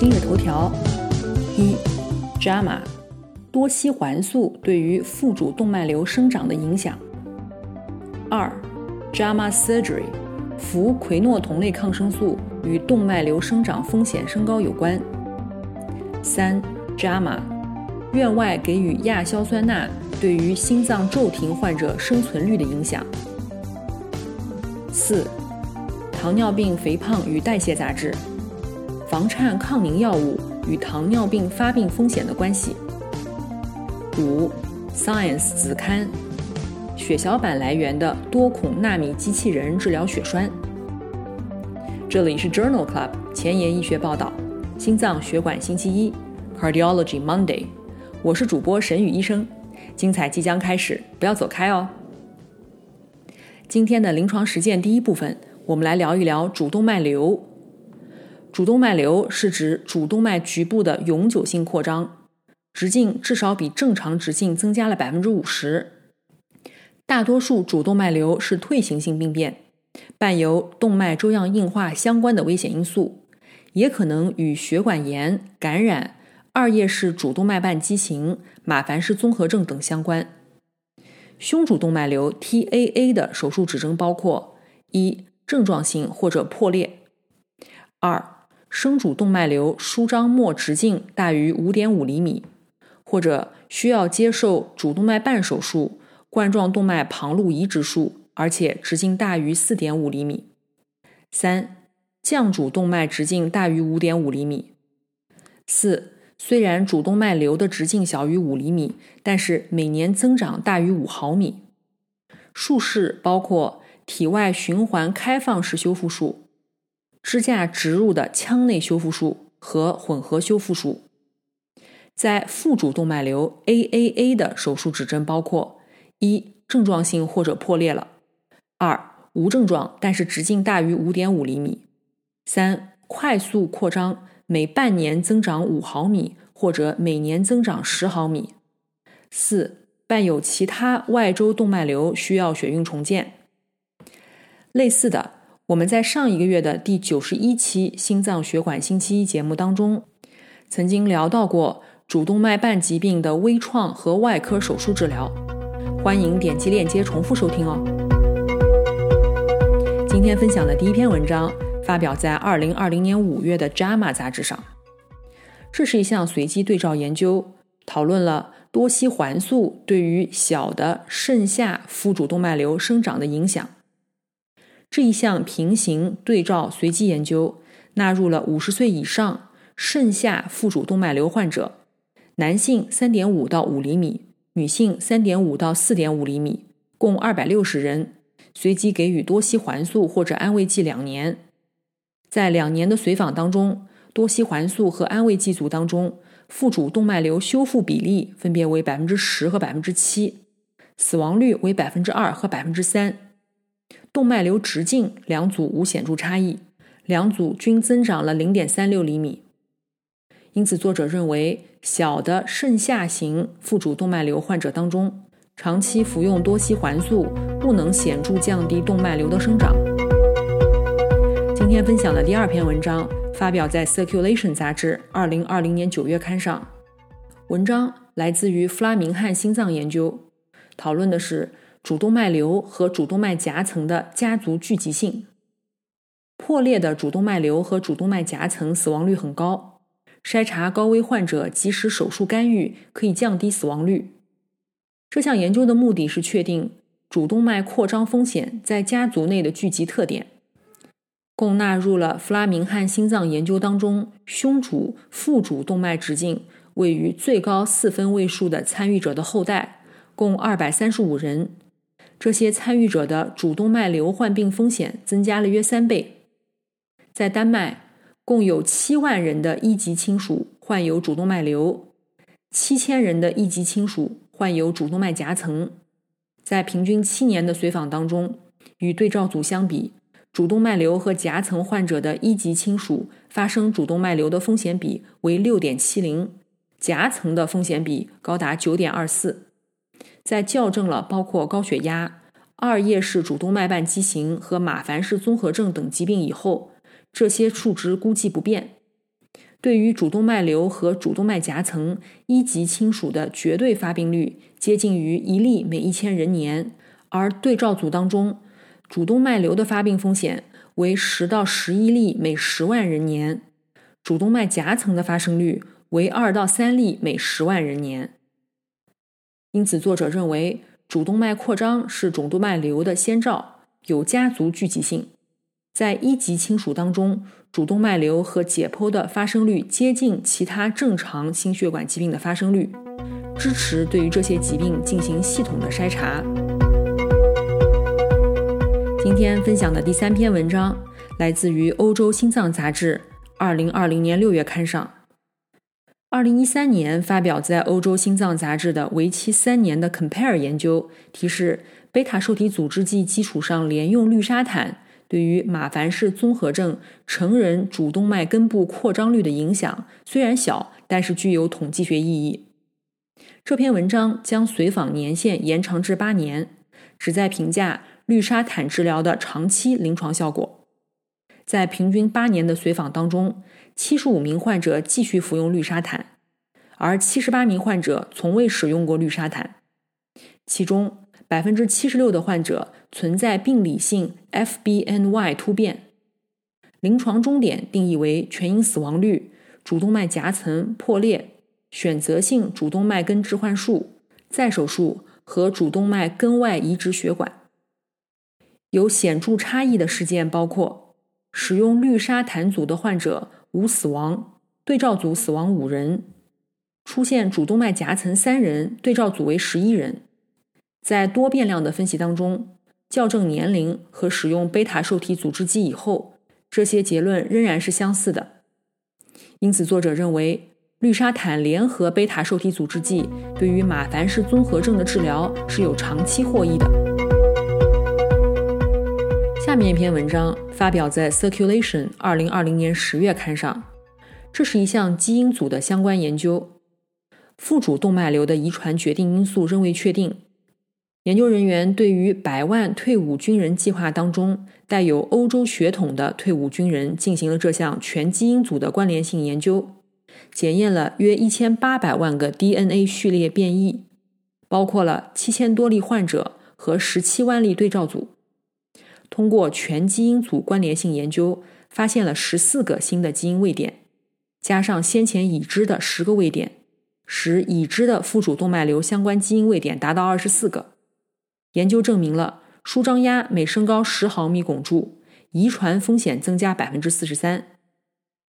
今日头条：一，JAMA，多西环素对于腹主动脉瘤生长的影响。二，JAMA Surgery，服喹诺酮类抗生素与动脉瘤生长风险升高有关。三，JAMA，院外给予亚硝酸钠对于心脏骤停患者生存率的影响。四，糖尿病肥胖与代谢杂志。房颤抗凝药物与糖尿病发病风险的关系。五，Science 子刊，血小板来源的多孔纳米机器人治疗血栓。这里是 Journal Club 前沿医学报道，心脏血管星期一，Cardiology Monday，我是主播沈宇医生，精彩即将开始，不要走开哦。今天的临床实践第一部分，我们来聊一聊主动脉瘤。主动脉瘤是指主动脉局部的永久性扩张，直径至少比正常直径增加了百分之五十。大多数主动脉瘤是退行性病变，伴有动脉粥样硬化相关的危险因素，也可能与血管炎、感染、二叶式主动脉瓣畸形、马凡氏综合症等相关。胸主动脉瘤 （TAA） 的手术指征包括：一、症状性或者破裂；二、生主动脉瘤舒张末直径大于五点五厘米，或者需要接受主动脉瓣手术、冠状动脉旁路移植术，而且直径大于四点五厘米。三、降主动脉直径大于五点五厘米。四、虽然主动脉瘤的直径小于五厘米，但是每年增长大于五毫米。术式包括体外循环开放式修复术。支架植入的腔内修复术和混合修复术，在腹主动脉瘤 AAA 的手术指征包括：一、症状性或者破裂了；二、无症状但是直径大于五点五厘米；三、快速扩张，每半年增长五毫米或者每年增长十毫米；四、伴有其他外周动脉瘤需要血运重建。类似的。我们在上一个月的第九十一期心脏血管星期一节目当中，曾经聊到过主动脉瓣疾病的微创和外科手术治疗，欢迎点击链接重复收听哦。今天分享的第一篇文章发表在二零二零年五月的《JAMA》杂志上，这是一项随机对照研究，讨论了多烯环素对于小的肾下腹主动脉瘤生长的影响。这一项平行对照随机研究纳入了五十岁以上肾下腹主动脉瘤患者，男性三点五到五厘米，女性三点五到四点五厘米，共二百六十人，随机给予多西环素或者安慰剂两年。在两年的随访当中，多西环素和安慰剂组当中，腹主动脉瘤修复比例分别为百分之十和百分之七，死亡率为百分之二和百分之三。动脉瘤直径两组无显著差异，两组均增长了零点三六厘米。因此，作者认为小的肾下型腹主动脉瘤患者当中，长期服用多西环素不能显著降低动脉瘤的生长。今天分享的第二篇文章发表在《Circulation》杂志二零二零年九月刊上，文章来自于弗拉明汉心脏研究，讨论的是。主动脉瘤和主动脉夹层的家族聚集性，破裂的主动脉瘤和主动脉夹层死亡率很高。筛查高危患者，及时手术干预可以降低死亡率。这项研究的目的是确定主动脉扩张风险在家族内的聚集特点，共纳入了弗拉明汉心脏研究当中胸主、腹主动脉直径位于最高四分位数的参与者的后代，共二百三十五人。这些参与者的主动脉瘤患病风险增加了约三倍。在丹麦，共有七万人的一级亲属患有主动脉瘤，七千人的一级亲属患有主动脉夹层。在平均七年的随访当中，与对照组相比，主动脉瘤和夹层患者的一级亲属发生主动脉瘤的风险比为六点七零，夹层的风险比高达九点二四。在校正了包括高血压、二叶式主动脉瓣畸形和马凡氏综合症等疾病以后。这些数值估计不变。对于主动脉瘤和主动脉夹层一级亲属的绝对发病率接近于一例每一千人年，而对照组当中，主动脉瘤的发病风险为十到十一例每十万人年，主动脉夹层的发生率为二到三例每十万人年。因此，作者认为主动脉扩张是主动脉瘤的先兆，有家族聚集性。在一级亲属当中，主动脉瘤和解剖的发生率接近其他正常心血管疾病的发生率，支持对于这些疾病进行系统的筛查。今天分享的第三篇文章来自于《欧洲心脏杂志》二零二零年六月刊上。二零一三年发表在《欧洲心脏杂志》的为期三年的 Compare 研究，提示贝塔受体阻滞剂基础上连用氯沙坦。对于马凡氏综合症成人主动脉根部扩张率的影响虽然小，但是具有统计学意义。这篇文章将随访年限延长至八年，旨在评价氯沙坦治疗的长期临床效果。在平均八年的随访当中，七十五名患者继续服用氯沙坦，而七十八名患者从未使用过氯沙坦，其中。百分之七十六的患者存在病理性 FBNY 突变，临床终点定义为全因死亡率、主动脉夹层破裂、选择性主动脉根置换术、再手术和主动脉根外移植血管。有显著差异的事件包括：使用氯沙坦组的患者无死亡，对照组死亡五人；出现主动脉夹层三人，对照组为十一人。在多变量的分析当中，校正年龄和使用贝塔受体阻滞剂以后，这些结论仍然是相似的。因此，作者认为氯沙坦联合贝塔受体阻滞剂对于马凡氏综合症的治疗是有长期获益的。下面一篇文章发表在《Circulation》二零二零年十月刊上，这是一项基因组的相关研究。腹主动脉瘤的遗传决定因素仍未确定。研究人员对于百万退伍军人计划当中带有欧洲血统的退伍军人进行了这项全基因组的关联性研究，检验了约一千八百万个 DNA 序列变异，包括了七千多例患者和十七万例对照组。通过全基因组关联性研究，发现了十四个新的基因位点，加上先前已知的十个位点，使已知的腹主动脉瘤相关基因位点达到二十四个。研究证明了舒张压每升高十毫米汞柱，遗传风险增加百分之四十三；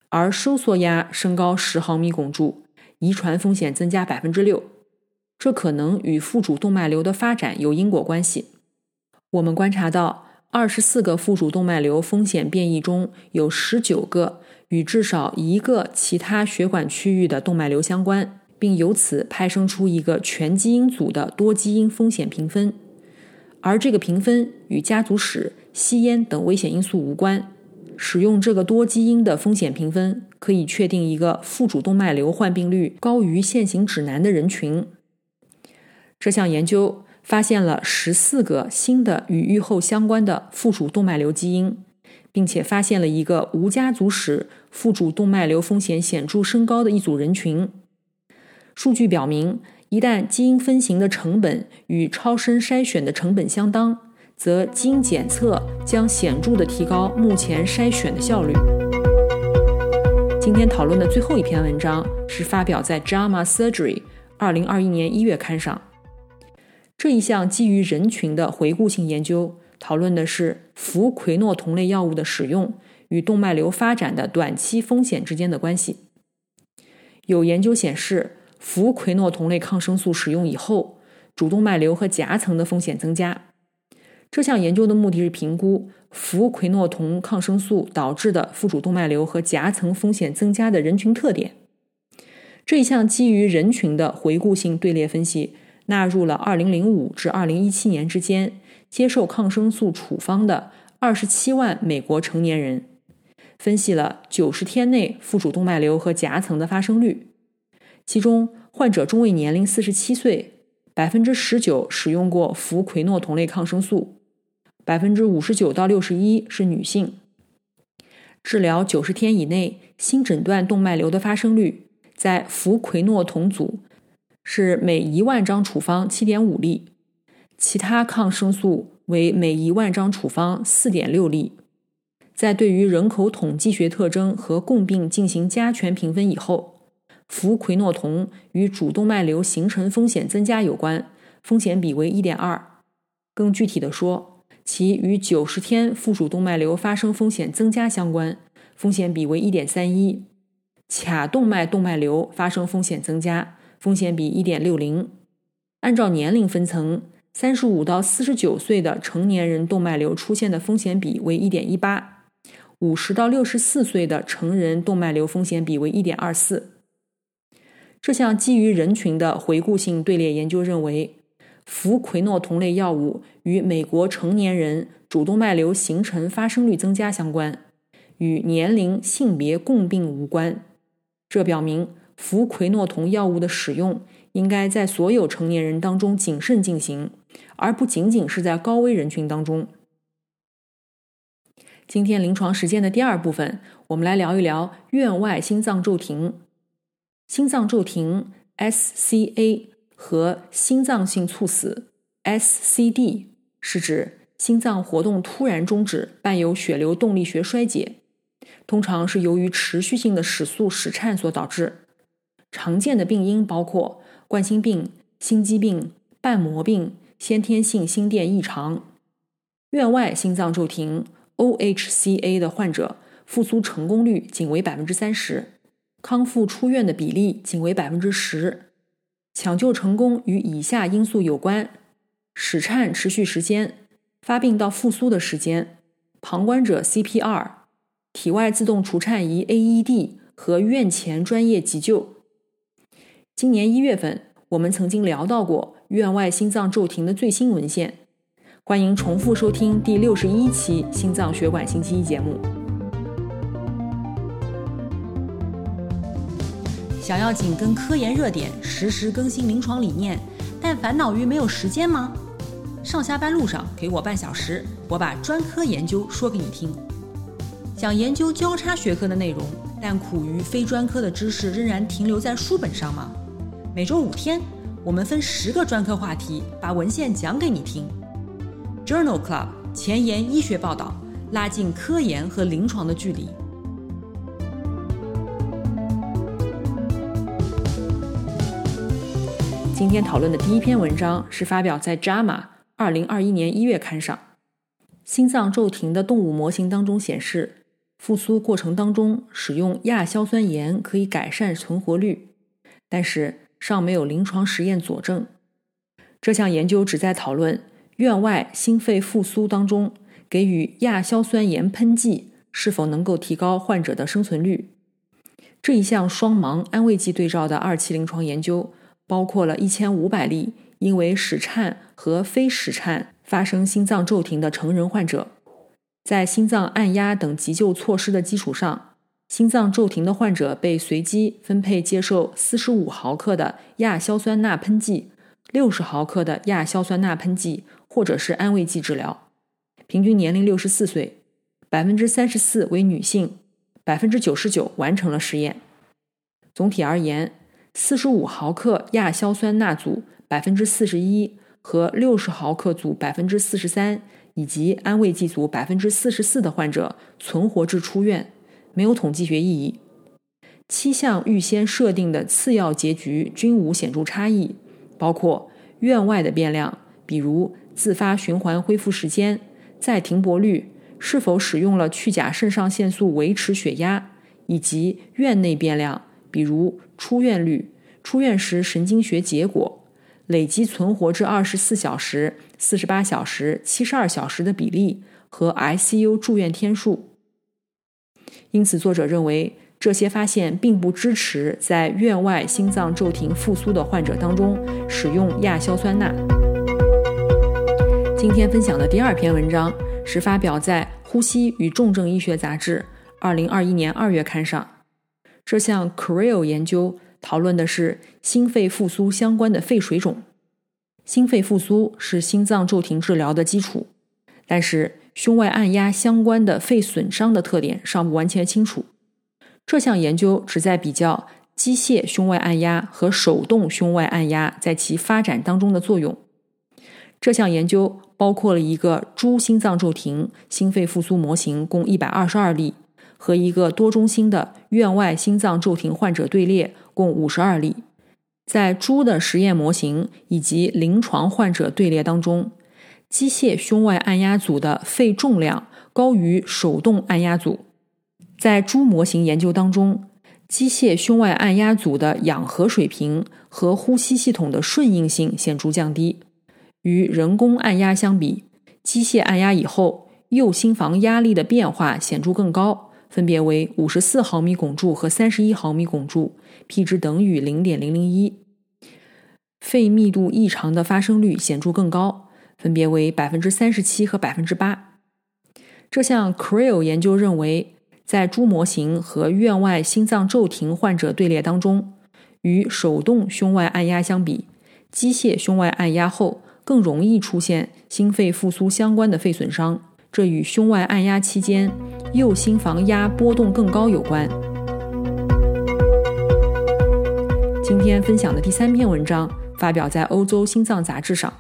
而收缩压升高十毫米汞柱，遗传风险增加百分之六。这可能与腹主动脉瘤的发展有因果关系。我们观察到，二十四个腹主动脉瘤风险变异中有十九个与至少一个其他血管区域的动脉瘤相关，并由此派生出一个全基因组的多基因风险评分。而这个评分与家族史、吸烟等危险因素无关。使用这个多基因的风险评分，可以确定一个腹主动脉瘤患病率高于现行指南的人群。这项研究发现了十四个新的与预后相关的腹主动脉瘤基因，并且发现了一个无家族史、腹主动脉瘤风险显著升高的一组人群。数据表明。一旦基因分型的成本与超声筛选的成本相当，则基因检测将显著地提高目前筛选的效率。今天讨论的最后一篇文章是发表在《JAMA Surgery》二零二一年一月刊上。这一项基于人群的回顾性研究，讨论的是氟喹诺酮类药物的使用与动脉瘤发展的短期风险之间的关系。有研究显示。氟喹诺酮类抗生素使用以后，主动脉瘤和夹层的风险增加。这项研究的目的是评估氟喹诺酮抗生素导致的腹主动脉瘤和夹层风险增加的人群特点。这一项基于人群的回顾性队列分析，纳入了2005至2017年之间接受抗生素处方的27万美国成年人，分析了90天内腹主动脉瘤和夹层的发生率。其中，患者中位年龄47岁，百分之十九使用过氟喹诺酮类抗生素，百分之五十九到六十一是女性。治疗九十天以内新诊断动脉瘤的发生率。在氟喹诺酮组是每一万张处方七点五例，其他抗生素为每一万张处方四点六例。在对于人口统计学特征和共病进行加权评分以后，氟喹诺酮与主动脉瘤形成风险增加有关，风险比为一点二。更具体的说，其与九十天腹主动脉瘤发生风险增加相关，风险比为一点三一。卡动脉动脉瘤发生风险增加，风险比一点六零。按照年龄分层，三十五到四十九岁的成年人动脉瘤出现的风险比为一点一八，五十到六十四岁的成人动脉瘤风险比为一点二四。这项基于人群的回顾性队列研究认为，氟喹诺酮类药物与美国成年人主动脉瘤形成发生率增加相关，与年龄、性别共病无关。这表明，氟喹诺酮药物的使用应该在所有成年人当中谨慎进行，而不仅仅是在高危人群当中。今天临床实践的第二部分，我们来聊一聊院外心脏骤停。心脏骤停 （SCA） 和心脏性猝死 （SCD） 是指心脏活动突然终止，伴有血流动力学衰竭。通常是由于持续性的室速室颤所导致。常见的病因包括冠心病、心肌病、瓣膜病、先天性心电异常。院外心脏骤停 （OHCA） 的患者复苏成功率仅为百分之三十，康复出院的比例仅为百分之十。抢救成功与以下因素有关：室颤持续时间、发病到复苏的时间、旁观者 CPR。体外自动除颤仪 （AED） 和院前专业急救。今年一月份，我们曾经聊到过院外心脏骤停的最新文献，欢迎重复收听第六十一期《心脏血管星期一》节目。想要紧跟科研热点，实时更新临床理念，但烦恼于没有时间吗？上下班路上给我半小时，我把专科研究说给你听。想研究交叉学科的内容，但苦于非专科的知识仍然停留在书本上吗？每周五天，我们分十个专科话题，把文献讲给你听。Journal Club 前沿医学报道，拉近科研和临床的距离。今天讨论的第一篇文章是发表在《JAMA》二零二一年一月刊上。心脏骤停的动物模型当中显示。复苏过程当中使用亚硝酸盐可以改善存活率，但是尚没有临床实验佐证。这项研究旨在讨论院外心肺复苏当中给予亚硝酸盐喷剂是否能够提高患者的生存率。这一项双盲安慰剂对照的二期临床研究，包括了一千五百例因为室颤和非室颤发生心脏骤停的成人患者。在心脏按压等急救措施的基础上，心脏骤停的患者被随机分配接受四十五毫克的亚硝酸钠喷剂、六十毫克的亚硝酸钠喷剂，或者是安慰剂治疗。平均年龄六十四岁，百分之三十四为女性，百分之九十九完成了实验。总体而言，四十五毫克亚硝酸钠组百分之四十一和六十毫克组百分之四十三。以及安慰剂组百分之四十四的患者存活至出院，没有统计学意义。七项预先设定的次要结局均无显著差异，包括院外的变量，比如自发循环恢复时间、再停泊率、是否使用了去甲肾上腺素维持血压，以及院内变量，比如出院率、出院时神经学结果、累计存活至二十四小时、四十八小时、七十二小时的比例和 ICU 住院天数。因此，作者认为这些发现并不支持在院外心脏骤停复苏的患者当中使用亚硝酸钠。今天分享的第二篇文章是发表在《呼吸与重症医学杂志》二零二一年二月刊上。这项 CREO 研究。讨论的是心肺复苏相关的肺水肿。心肺复苏是心脏骤停治疗的基础，但是胸外按压相关的肺损伤的特点尚不完全清楚。这项研究旨在比较机械胸外按压和手动胸外按压在其发展当中的作用。这项研究包括了一个猪心脏骤停心肺复苏模型，共一百二十二例。和一个多中心的院外心脏骤停患者队列，共五十二例。在猪的实验模型以及临床患者队列当中，机械胸外按压组的肺重量高于手动按压组。在猪模型研究当中，机械胸外按压组的氧合水平和呼吸系统的顺应性显著降低。与人工按压相比，机械按压以后右心房压力的变化显著更高。分别为五十四毫米汞柱和三十一毫米汞柱，p 值等于零点零零一。肺密度异常的发生率显著更高，分别为百分之三十七和百分之八。这项 CREO 研究认为，在猪模型和院外心脏骤停患者队列当中，与手动胸外按压相比，机械胸外按压后更容易出现心肺复苏相关的肺损伤。这与胸外按压期间右心房压波动更高有关。今天分享的第三篇文章发表在欧洲心脏杂志上。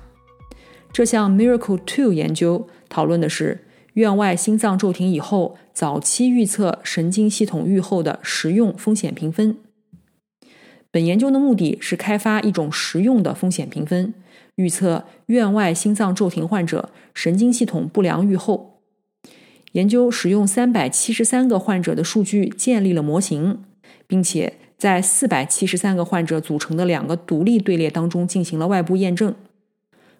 这项 Miracle Two 研究讨论的是院外心脏骤停以后早期预测神经系统预后的实用风险评分。本研究的目的是开发一种实用的风险评分。预测院外心脏骤停患者神经系统不良预后。研究使用三百七十三个患者的数据建立了模型，并且在四百七十三个患者组成的两个独立队列当中进行了外部验证。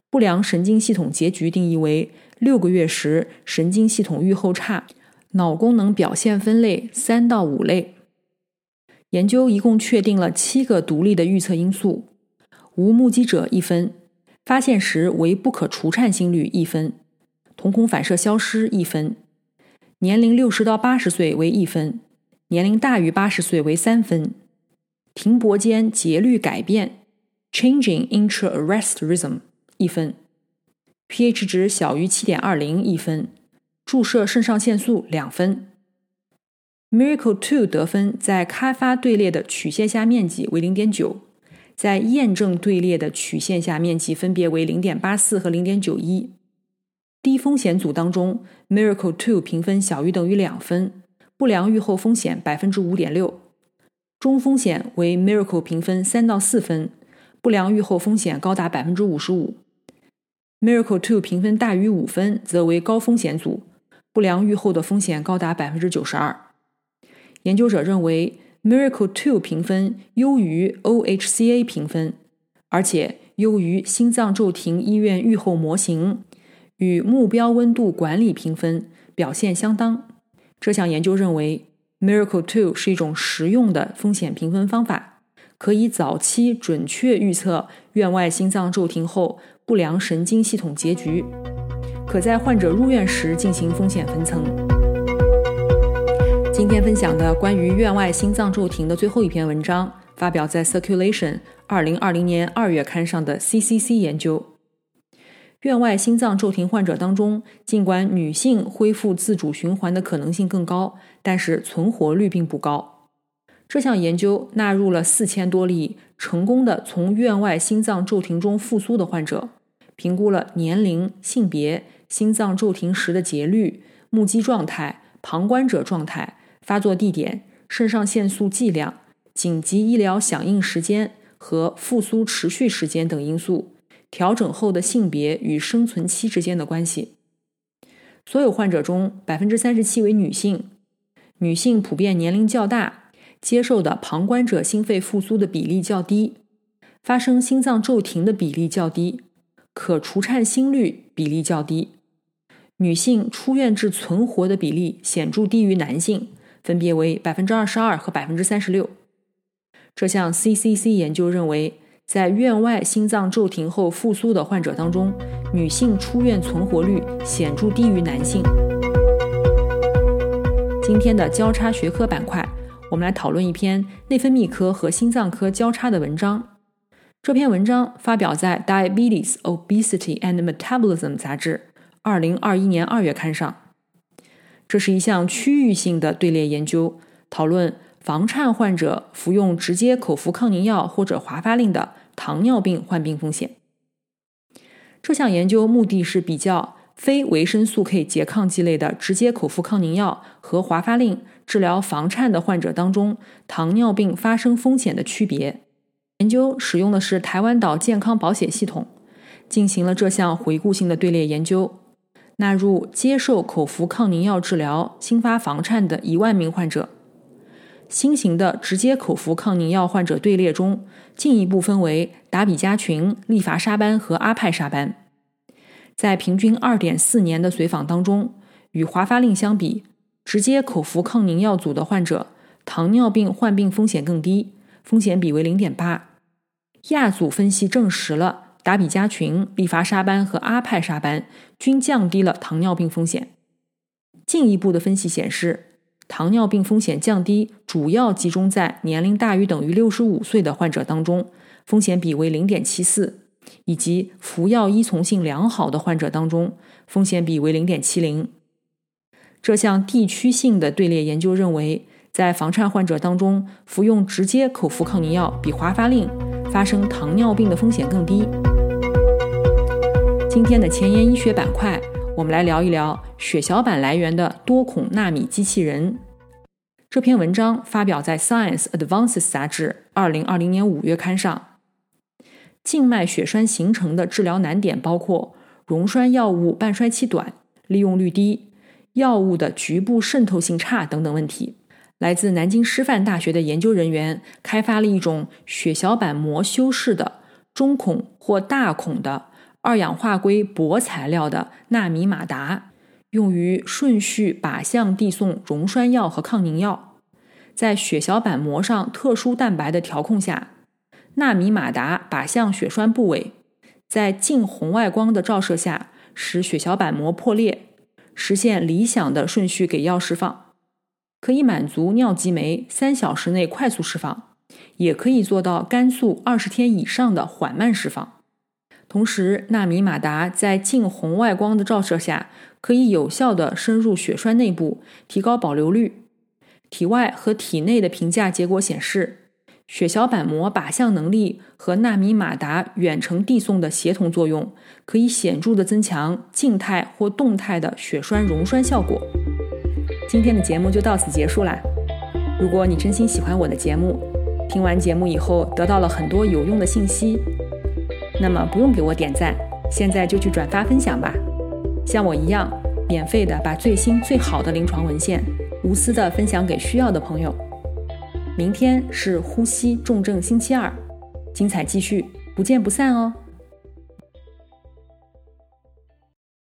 不良神经系统结局定义为六个月时神经系统预后差，脑功能表现分类三到五类。研究一共确定了七个独立的预测因素，无目击者一分。发现时为不可除颤心率一分，瞳孔反射消失一分，年龄六十到八十岁为一分，年龄大于八十岁为三分，停泊间节律改变 （changing intra-arrest rhythm） 一分，pH 值小于七点二零一分，注射肾上腺素两分。Miracle Two 得分在开发队列的曲线下面积为零点九。在验证队列的曲线下面积分别为零点八四和零点九一。低风险组当中，Miracle Two 评分小于等于两分，不良预后风险百分之五点六。中风险为 Miracle 评分三到四分，不良预后风险高达百分之五十五。Miracle Two 评分大于五分，则为高风险组，不良预后的风险高达百分之九十二。研究者认为。Miracle Two 评分优于 OHCA 评分，而且优于心脏骤停医院预后模型与目标温度管理评分表现相当。这项研究认为，Miracle Two 是一种实用的风险评分方法，可以早期准确预测院外心脏骤停后不良神经系统结局，可在患者入院时进行风险分层。今天分享的关于院外心脏骤停的最后一篇文章，发表在《Circulation》二零二零年二月刊上的 CCC 研究。院外心脏骤停患者当中，尽管女性恢复自主循环的可能性更高，但是存活率并不高。这项研究纳入了四千多例成功的从院外心脏骤停中复苏的患者，评估了年龄、性别、心脏骤停时的节律、目击状态、旁观者状态。发作地点、肾上腺素剂量、紧急医疗响应时间和复苏持续时间等因素，调整后的性别与生存期之间的关系。所有患者中，百分之三十七为女性，女性普遍年龄较大，接受的旁观者心肺复苏的比例较低。发生心脏骤停的比例较低，可除颤心率比例较低，女性出院至存活的比例显著低于男性，分别为百分之二十二和百分之三十六。这项 CCC 研究认为，在院外心脏骤停后复苏的患者当中，女性出院存活率显著低于男性。今天的交叉学科板块，我们来讨论一篇内分泌科和心脏科交叉的文章。这篇文章发表在《Diabetes, Obesity and Metabolism》杂志，二零二一年二月刊上。这是一项区域性的队列研究，讨论房颤患者服用直接口服抗凝药或者华发令的糖尿病患病风险。这项研究目的是比较非维生素 K 拮抗剂类的直接口服抗凝药和华发令治疗房颤的患者当中糖尿病发生风险的区别。研究使用的是台湾岛健康保险系统，进行了这项回顾性的队列研究，纳入接受口服抗凝药治疗、新发房颤的一万名患者。新型的直接口服抗凝药患者队列中，进一步分为达比加群、利伐沙班和阿派沙班。在平均二点四年的随访当中，与华发令相比，直接口服抗凝药组的患者糖尿病患病风险更低。风险比为零点八，亚组分析证实了达比加群、利伐沙班和阿派沙班均降低了糖尿病风险。进一步的分析显示，糖尿病风险降低主要集中在年龄大于等于六十五岁的患者当中，风险比为零点七四，以及服药依从性良好的患者当中，风险比为零点七零。这项地区性的队列研究认为。在房颤患者当中，服用直接口服抗凝药比华发令发生糖尿病的风险更低。今天的前沿医学板块，我们来聊一聊血小板来源的多孔纳米机器人。这篇文章发表在《Science Advances》杂志二零二零年五月刊上。静脉血栓形成的治疗难点包括溶栓药物半衰期短、利用率低、药物的局部渗透性差等等问题。来自南京师范大学的研究人员开发了一种血小板膜修饰的中孔或大孔的二氧化硅铂材料的纳米马达，用于顺序靶向递送溶栓药和抗凝药。在血小板膜上特殊蛋白的调控下，纳米马达靶向血栓部位，在近红外光的照射下，使血小板膜破裂，实现理想的顺序给药释放。可以满足尿激酶三小时内快速释放，也可以做到肝素二十天以上的缓慢释放。同时，纳米马达在近红外光的照射下，可以有效地深入血栓内部，提高保留率。体外和体内的评价结果显示，血小板膜靶向能力和纳米马达远程递送的协同作用，可以显著地增强静态或动态的血栓溶栓效果。今天的节目就到此结束啦。如果你真心喜欢我的节目，听完节目以后得到了很多有用的信息，那么不用给我点赞，现在就去转发分享吧。像我一样，免费的把最新最好的临床文献无私的分享给需要的朋友。明天是呼吸重症星期二，精彩继续，不见不散哦。